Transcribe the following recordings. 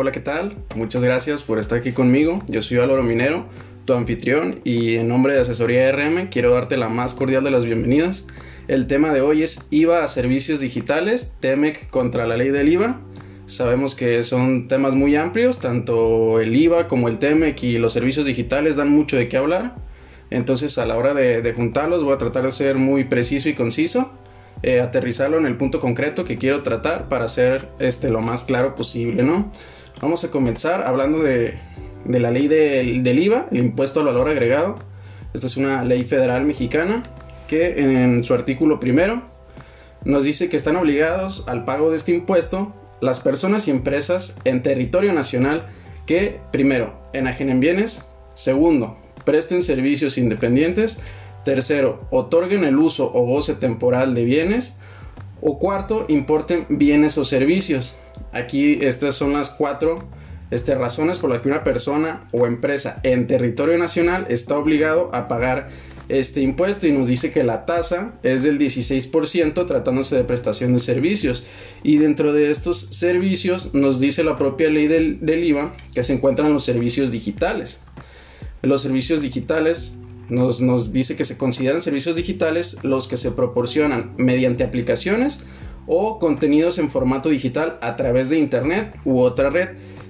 Hola, ¿qué tal? Muchas gracias por estar aquí conmigo. Yo soy Álvaro Minero, tu anfitrión, y en nombre de Asesoría RM quiero darte la más cordial de las bienvenidas. El tema de hoy es IVA a servicios digitales, TEMEC contra la ley del IVA. Sabemos que son temas muy amplios, tanto el IVA como el TEMEC y los servicios digitales dan mucho de qué hablar. Entonces a la hora de, juntarlos voy a tratar de ser muy preciso y conciso, eh, aterrizarlo en el punto concreto que quiero tratar para ser este, lo más claro posible, ¿no? Vamos a comenzar hablando de, la ley del, del, IVA, el impuesto al valor agregado. Esta es una ley federal mexicana que en su artículo primero nos dice que están obligados al pago de este impuesto las personas y empresas en territorio nacional que, primero, enajenen bienes, segundo, presten servicios independientes, tercero, otorguen el uso o goce temporal de bienes, o cuarto, importen bienes o servicios. Aquí estas son las cuatro este, razones por las que una persona o empresa en territorio nacional está obligado a pagar este impuesto y nos dice que la tasa es del 16% tratándose de prestación de servicios. Y dentro de estos servicios nos dice la propia ley del, IVA que se encuentran los servicios digitales. Los servicios digitales nos, nos dice que se consideran servicios digitales los que se proporcionan mediante aplicaciones o contenidos en formato digital a través de Internet u otra red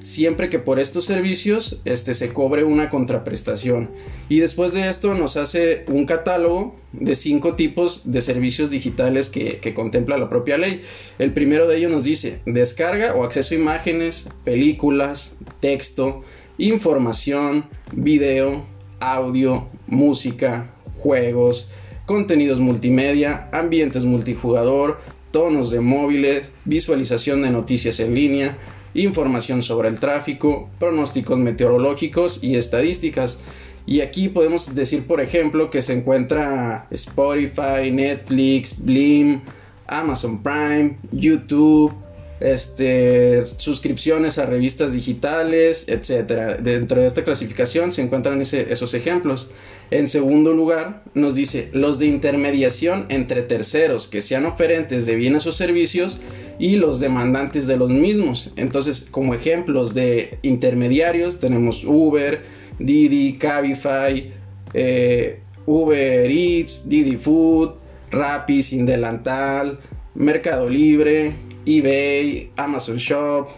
siempre que por estos servicios este, se cobre una contraprestación. Y después de esto nos hace un catálogo de cinco tipos de servicios digitales que, que contempla la propia ley. El primero de ellos nos dice descarga o acceso a imágenes, películas, texto, información, video, audio, música, juegos, contenidos multimedia, ambientes multijugador, tonos de móviles, visualización de noticias en línea, información sobre el tráfico, pronósticos meteorológicos y estadísticas. Y aquí podemos decir, por ejemplo, que se encuentra Spotify, Netflix, Blim, Amazon Prime, YouTube, este, suscripciones a revistas digitales, etc. Dentro de esta clasificación se encuentran esos ejemplos. En segundo lugar, nos dice los de intermediación entre terceros que sean oferentes de bienes o servicios y los demandantes de los mismos. Entonces, como ejemplos de intermediarios tenemos Uber, Didi, Cabify, eh, Uber Eats, Didi Food, Rappi, Sin Delantal, Mercado Libre, eBay, Amazon Shop,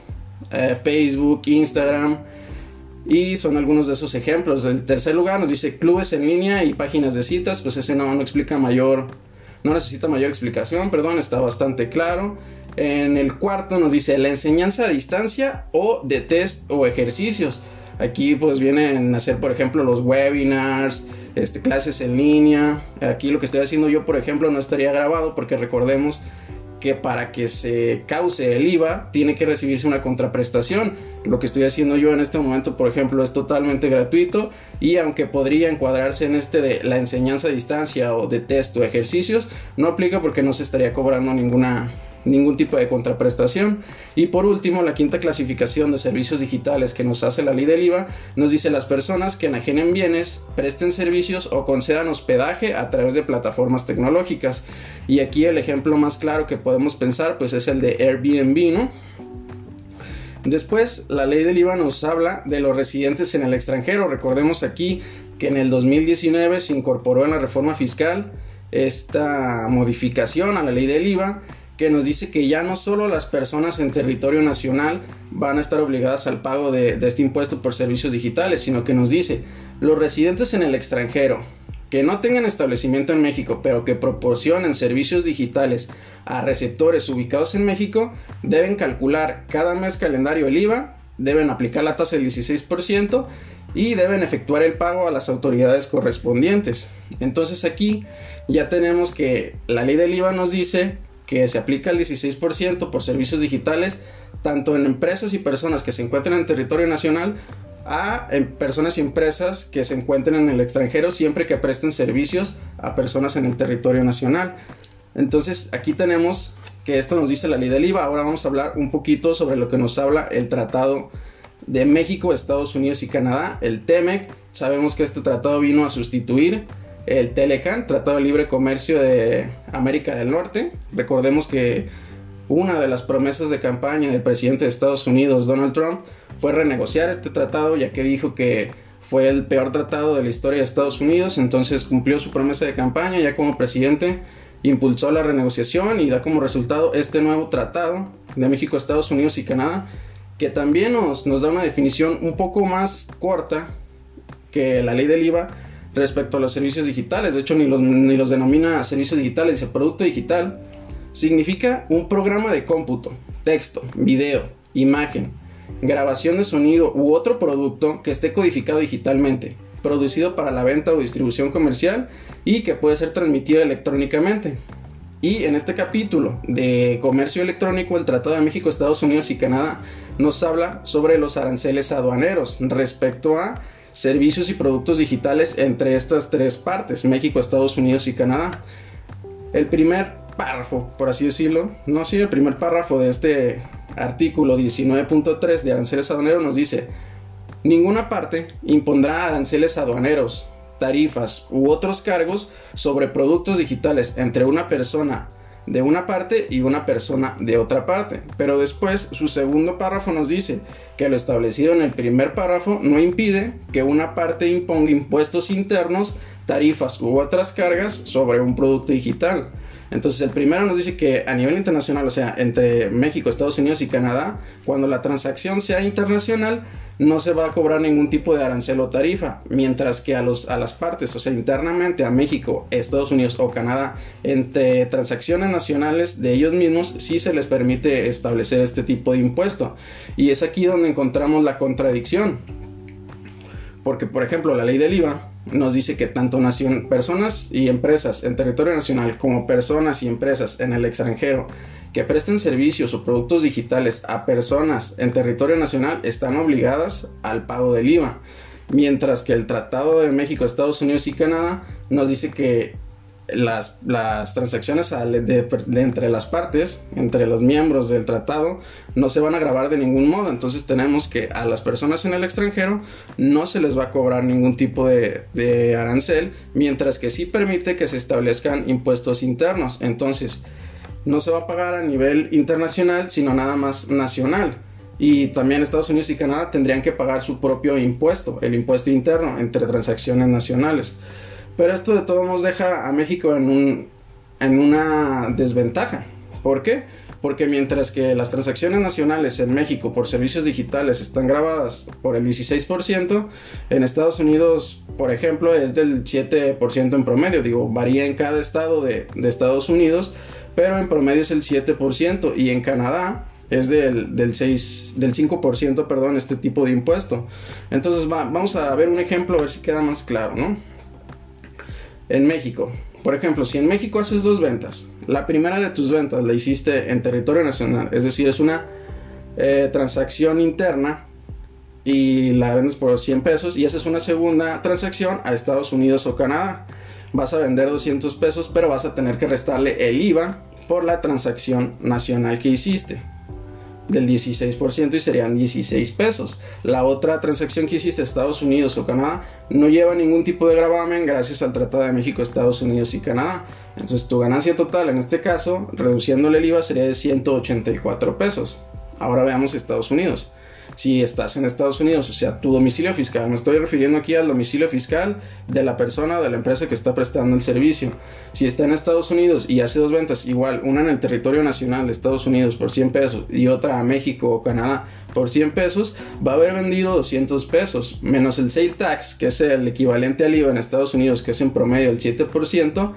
eh, Facebook, Instagram. Y son algunos de esos ejemplos. El tercer lugar nos dice clubes en línea y páginas de citas. Pues ese no, explica mayor, no necesita mayor explicación, perdón, está bastante claro. En el cuarto nos dice la enseñanza a distancia o de test o ejercicios. Aquí pues vienen a hacer por ejemplo los webinars, este, clases en línea. Aquí lo que estoy haciendo yo por ejemplo no estaría grabado porque recordemos que para que se cause el IVA tiene que recibirse una contraprestación. Lo que estoy haciendo yo en este momento, por ejemplo, es totalmente gratuito y aunque podría encuadrarse en este de la enseñanza a distancia o de test o ejercicios, no aplica porque no se estaría cobrando ninguna ningún tipo de contraprestación. Y por último, la quinta clasificación de servicios digitales que nos hace la ley del IVA nos dice las personas que enajenen bienes, presten servicios o concedan hospedaje a través de plataformas tecnológicas. Y aquí el ejemplo más claro que podemos pensar pues es el de Airbnb, ¿no? Después, la ley del IVA nos habla de los residentes en el extranjero. Recordemos aquí que en el 2019 se incorporó en la reforma fiscal esta modificación a la ley del IVA que nos dice que ya no solo las personas en territorio nacional van a estar obligadas al pago de, este impuesto por servicios digitales, sino que nos dice los residentes en el extranjero que no tengan establecimiento en México, pero que proporcionen servicios digitales a receptores ubicados en México, deben calcular cada mes calendario el IVA, deben aplicar la tasa del 16% y deben efectuar el pago a las autoridades correspondientes. Entonces aquí ya tenemos que la ley del IVA nos dice que se aplica el 16% por servicios digitales, tanto en empresas y personas que se encuentran en territorio nacional, a en personas y empresas que se encuentren en el extranjero siempre que presten servicios a personas en el territorio nacional. Entonces aquí tenemos que esto nos dice la ley del IVA. Ahora vamos a hablar un poquito sobre lo que nos habla el tratado de México, Estados Unidos y Canadá, el TEMEC. Sabemos que este tratado vino a sustituir el Telecan, Tratado de Libre Comercio de América del Norte. Recordemos que una de las promesas de campaña del presidente de Estados Unidos, Donald Trump, fue renegociar este tratado, ya que dijo que fue el peor tratado de la historia de Estados Unidos, entonces cumplió su promesa de campaña ya como presidente, impulsó la renegociación y da como resultado este nuevo tratado de México, Estados Unidos y Canadá, que también nos, nos da una definición un poco más corta que la ley del IVA respecto a los servicios digitales. De hecho, ni los, ni los denomina servicios digitales, dice producto digital. Significa un programa de cómputo, texto, video, imagen, grabación de sonido u otro producto que esté codificado digitalmente, producido para la venta o distribución comercial y que puede ser transmitido electrónicamente. Y en este capítulo de comercio electrónico, el Tratado de México, Estados Unidos y Canadá nos habla sobre los aranceles aduaneros respecto a servicios y productos digitales entre estas tres partes, México, Estados Unidos y Canadá. El primer párrafo, por así decirlo, no sí, el primer párrafo de este artículo 19.3 de aranceles aduaneros nos dice, ninguna parte impondrá aranceles aduaneros tarifas u otros cargos sobre productos digitales entre una persona de una parte y una persona de otra parte. Pero después su segundo párrafo nos dice que lo establecido en el primer párrafo no impide que una parte imponga impuestos internos, tarifas u otras cargas sobre un producto digital. Entonces el primero nos dice que a nivel internacional, o sea, entre México, Estados Unidos y Canadá, cuando la transacción sea internacional, no se va a cobrar ningún tipo de arancel o tarifa, mientras que a, los, a las partes, o sea, internamente a México, Estados Unidos o Canadá, entre transacciones nacionales de ellos mismos, sí se les permite establecer este tipo de impuesto. Y es aquí donde encontramos la contradicción. Porque, por ejemplo, la ley del IVA nos dice que tanto nación, personas y empresas en territorio nacional como personas y empresas en el extranjero que presten servicios o productos digitales a personas en territorio nacional están obligadas al pago del IVA, mientras que el Tratado de México, Estados Unidos y Canadá nos dice que las, transacciones entre las partes, entre los miembros del tratado, no se van a grabar de ningún modo. Entonces tenemos que a las personas en el extranjero no se les va a cobrar ningún tipo de, de arancel, mientras que sí permite que se establezcan impuestos internos. Entonces, no se va a pagar a nivel internacional, sino nada más nacional. Y también Estados Unidos y Canadá tendrían que pagar su propio impuesto, el impuesto interno entre transacciones nacionales. Pero esto de todos modos deja a México en, un, en una desventaja. ¿Por qué? Porque mientras que las transacciones nacionales en México por servicios digitales están grabadas por el 16%, en Estados Unidos, por ejemplo, es del 7% en promedio. Digo, varía en cada estado de, de Estados Unidos, pero en promedio es el 7% y en Canadá es del, del, 6, del 5%, perdón, este tipo de impuesto. Entonces vamos a ver un ejemplo a ver si queda más claro, ¿no? En México, por ejemplo, si en México haces dos ventas, la primera de tus ventas la hiciste en territorio nacional, es decir, es una eh, transacción interna y la vendes por 100 pesos y haces una segunda transacción a Estados Unidos o Canadá. Vas a vender 200 pesos, pero vas a tener que restarle el IVA por la transacción nacional que hiciste del 16% y serían 16 pesos. La otra transacción que hiciste Estados Unidos o Canadá no lleva ningún tipo de gravamen gracias al Tratado de México, Estados Unidos y Canadá. Entonces tu ganancia total en este caso, reduciéndole el IVA, sería de 184 pesos. Ahora veamos Estados Unidos si estás en Estados Unidos, o sea, tu domicilio fiscal. Me estoy refiriendo aquí al domicilio fiscal de la persona o de la empresa que está prestando el servicio. Si está en Estados Unidos y hace dos ventas, igual, una en el territorio nacional de Estados Unidos por 100 pesos y otra a México o Canadá por 100 pesos, va a haber vendido 200 pesos, menos el sale tax, que es el equivalente al IVA en Estados Unidos, que es en promedio el 7%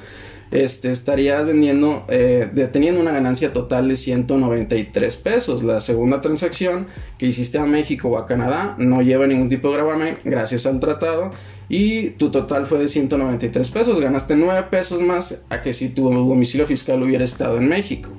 este, estarías vendiendo, eh, teniendo una ganancia total de 193 pesos. La segunda transacción que hiciste a México o a Canadá no lleva ningún tipo de gravamen gracias al tratado y tu total fue de 193 pesos. Ganaste 9 pesos más a que si tu domicilio fiscal hubiera estado en México.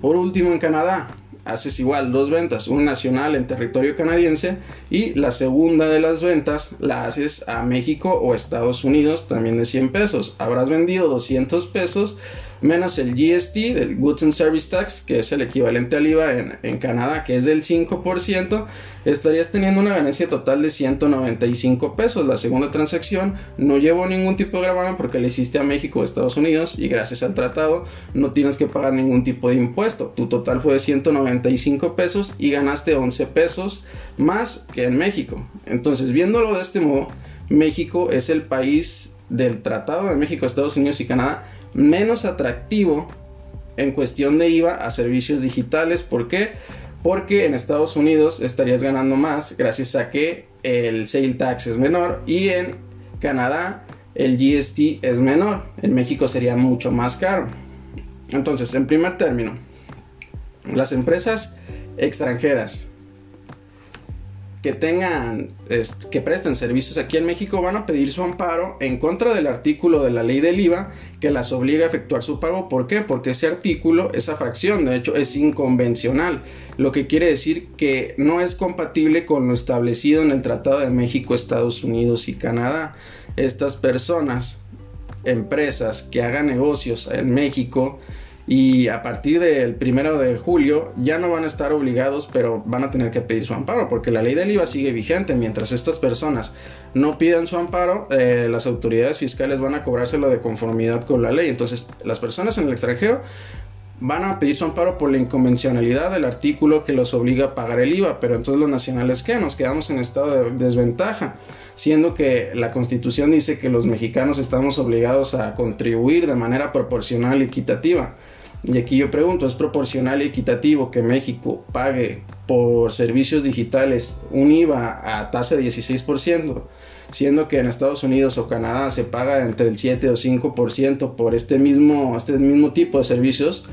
Por último, en Canadá, haces igual dos ventas, una nacional en territorio canadiense y la segunda de las ventas la haces a México o Estados Unidos también de 100 pesos. Habrás vendido 200 pesos menos el GST del Goods and Service Tax, que es el equivalente al IVA en, en Canadá, que es del 5%, estarías teniendo una ganancia total de 195 pesos. La segunda transacción no llevó ningún tipo de gravamen porque le hiciste a México o Estados Unidos y gracias al tratado no tienes que pagar ningún tipo de impuesto. Tu total fue de 195 pesos y ganaste 11 pesos más que en México. Entonces, viéndolo de este modo, México es el país del Tratado de México, Estados Unidos y Canadá menos atractivo en cuestión de IVA a servicios digitales. ¿Por qué? Porque en Estados Unidos estarías ganando más gracias a que el sale tax es menor y en Canadá el GST es menor. En México sería mucho más caro. Entonces, en primer término, las empresas extranjeras que tengan, que presten servicios aquí en México van a pedir su amparo en contra del artículo de la ley del IVA que las obliga a efectuar su pago. ¿Por qué? Porque ese artículo, esa fracción, de hecho, es inconvencional, lo que quiere decir que no es compatible con lo establecido en el Tratado de México, Estados Unidos y Canadá. Estas personas, empresas que hagan negocios en México, y a partir del primero de julio ya no van a estar obligados, pero van a tener que pedir su amparo, porque la ley del IVA sigue vigente. Mientras estas personas no pidan su amparo, eh, las autoridades fiscales van a cobrárselo de conformidad con la ley. Entonces, las personas en el extranjero van a pedir su amparo por la inconvencionalidad del artículo que los obliga a pagar el IVA, pero entonces los nacionales, ¿qué? Nos quedamos en estado de desventaja, siendo que la constitución dice que los mexicanos estamos obligados a contribuir de manera proporcional y equitativa. Y aquí yo pregunto, ¿es proporcional y equitativo que México pague por servicios digitales un IVA a tasa de 16%, siendo que en Estados Unidos o Canadá se paga entre el 7 o 5% por este mismo, este mismo tipo de servicios?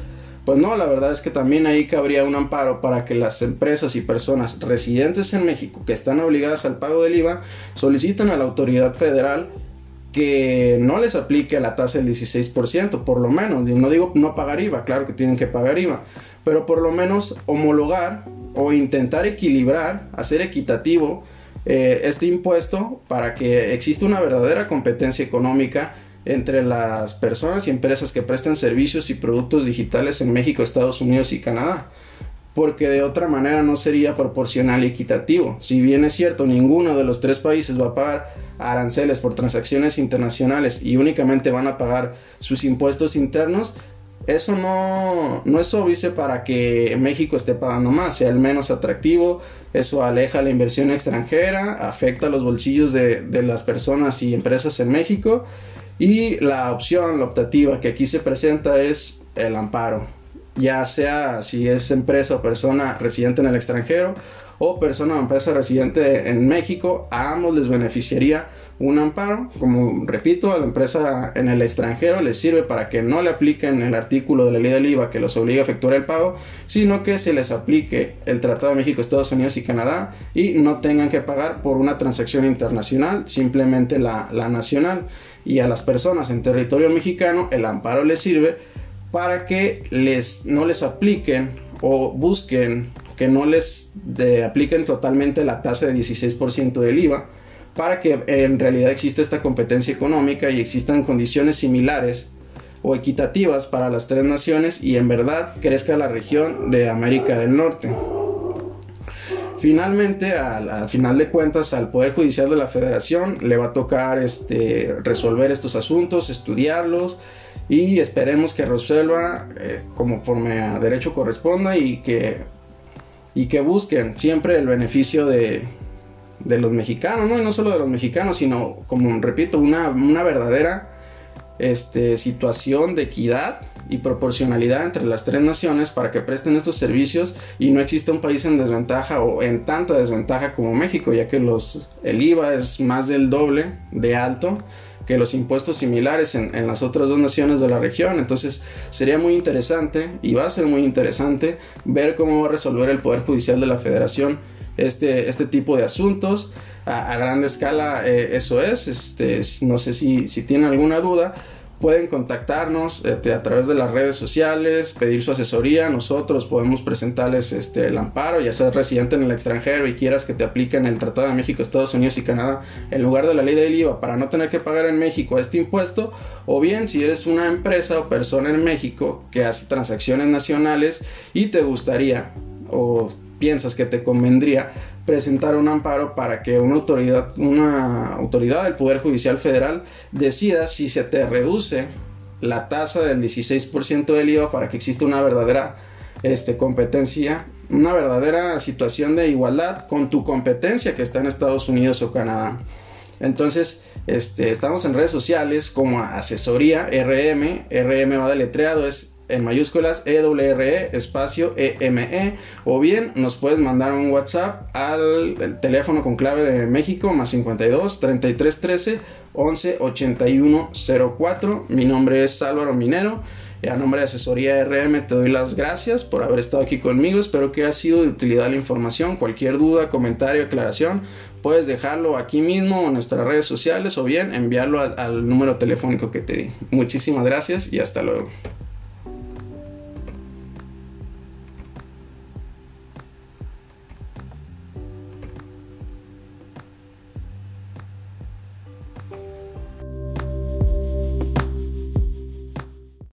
Pues no, la verdad es que también ahí cabría un amparo para que las empresas y personas residentes en México que están obligadas al pago del IVA soliciten a la autoridad federal que no les aplique la tasa del 16%, por lo menos. No digo no pagar IVA, claro que tienen que pagar IVA, pero por lo menos homologar o intentar equilibrar, hacer equitativo eh, este impuesto para que exista una verdadera competencia económica entre las personas y empresas que prestan servicios y productos digitales en México, Estados Unidos y Canadá porque de otra manera no sería proporcional y equitativo. Si bien es cierto, ninguno de los tres países va a pagar aranceles por transacciones internacionales y únicamente van a pagar sus impuestos internos, eso no, no es obvio para que México esté pagando más, sea el menos atractivo, eso aleja la inversión extranjera, afecta los bolsillos de, de las personas y empresas en México. Y la opción, la optativa que aquí se presenta es el amparo ya sea si es empresa o persona residente en el extranjero o persona o empresa residente en México, a ambos les beneficiaría un amparo. Como repito, a la empresa en el extranjero les sirve para que no le apliquen el artículo de la ley del IVA que los obliga a efectuar el pago, sino que se les aplique el Tratado de México, Estados Unidos y Canadá y no tengan que pagar por una transacción internacional, simplemente la, la nacional. Y a las personas en territorio mexicano el amparo les sirve para que les, no les apliquen o busquen que no les apliquen totalmente la tasa de 16% del IVA para que en realidad exista esta competencia económica y existan condiciones similares o equitativas para las tres naciones y en verdad crezca la región de América del Norte. Finalmente, al, final de cuentas, al Poder Judicial de la Federación le va a tocar este, resolver estos asuntos, estudiarlos y esperemos que resuelva eh, conforme a derecho corresponda y que, y que busquen siempre el beneficio de, de los mexicanos, ¿no? Y no solo de los mexicanos, sino, como repito, una, una verdadera este, situación de equidad y proporcionalidad entre las tres naciones para que presten estos servicios y no exista un país en desventaja o en tanta desventaja como México, ya que los, el IVA es más del doble de alto que los impuestos similares en, las otras dos naciones de la región. Entonces sería muy interesante y va a ser muy interesante ver cómo va a resolver el Poder Judicial de la Federación este, este tipo de asuntos. A, gran escala eh, eso es. Este, no sé si, si alguna duda pueden contactarnos este, a través de las redes sociales, pedir su asesoría. Nosotros podemos presentarles este, el amparo, ya seas residente en el extranjero y quieras que te apliquen el Tratado de México, Estados Unidos y Canadá en lugar de la ley del IVA para no tener que pagar en México este impuesto. O bien si eres una empresa o persona en México que hace transacciones nacionales y te gustaría o piensas que te convendría presentar un amparo para que una autoridad, una autoridad del Poder Judicial Federal decida si se te reduce la tasa del 16% del IVA para que exista una verdadera este, competencia, una verdadera situación de igualdad con tu competencia que está en Estados Unidos o Canadá. Entonces, este, estamos en redes sociales como asesoría RM, RM va deletreado, es en mayúsculas EWRE espacio EME o bien nos puedes mandar un WhatsApp al teléfono con clave de México más 52 33 13 11 81 04. Mi nombre es Álvaro Minero. A nombre de Asesoría RM te doy las gracias por haber estado aquí conmigo. Espero que haya sido de utilidad la información. Cualquier duda, comentario, aclaración, puedes dejarlo aquí mismo en nuestras redes sociales o bien enviarlo al número telefónico que te di. Muchísimas gracias y hasta luego.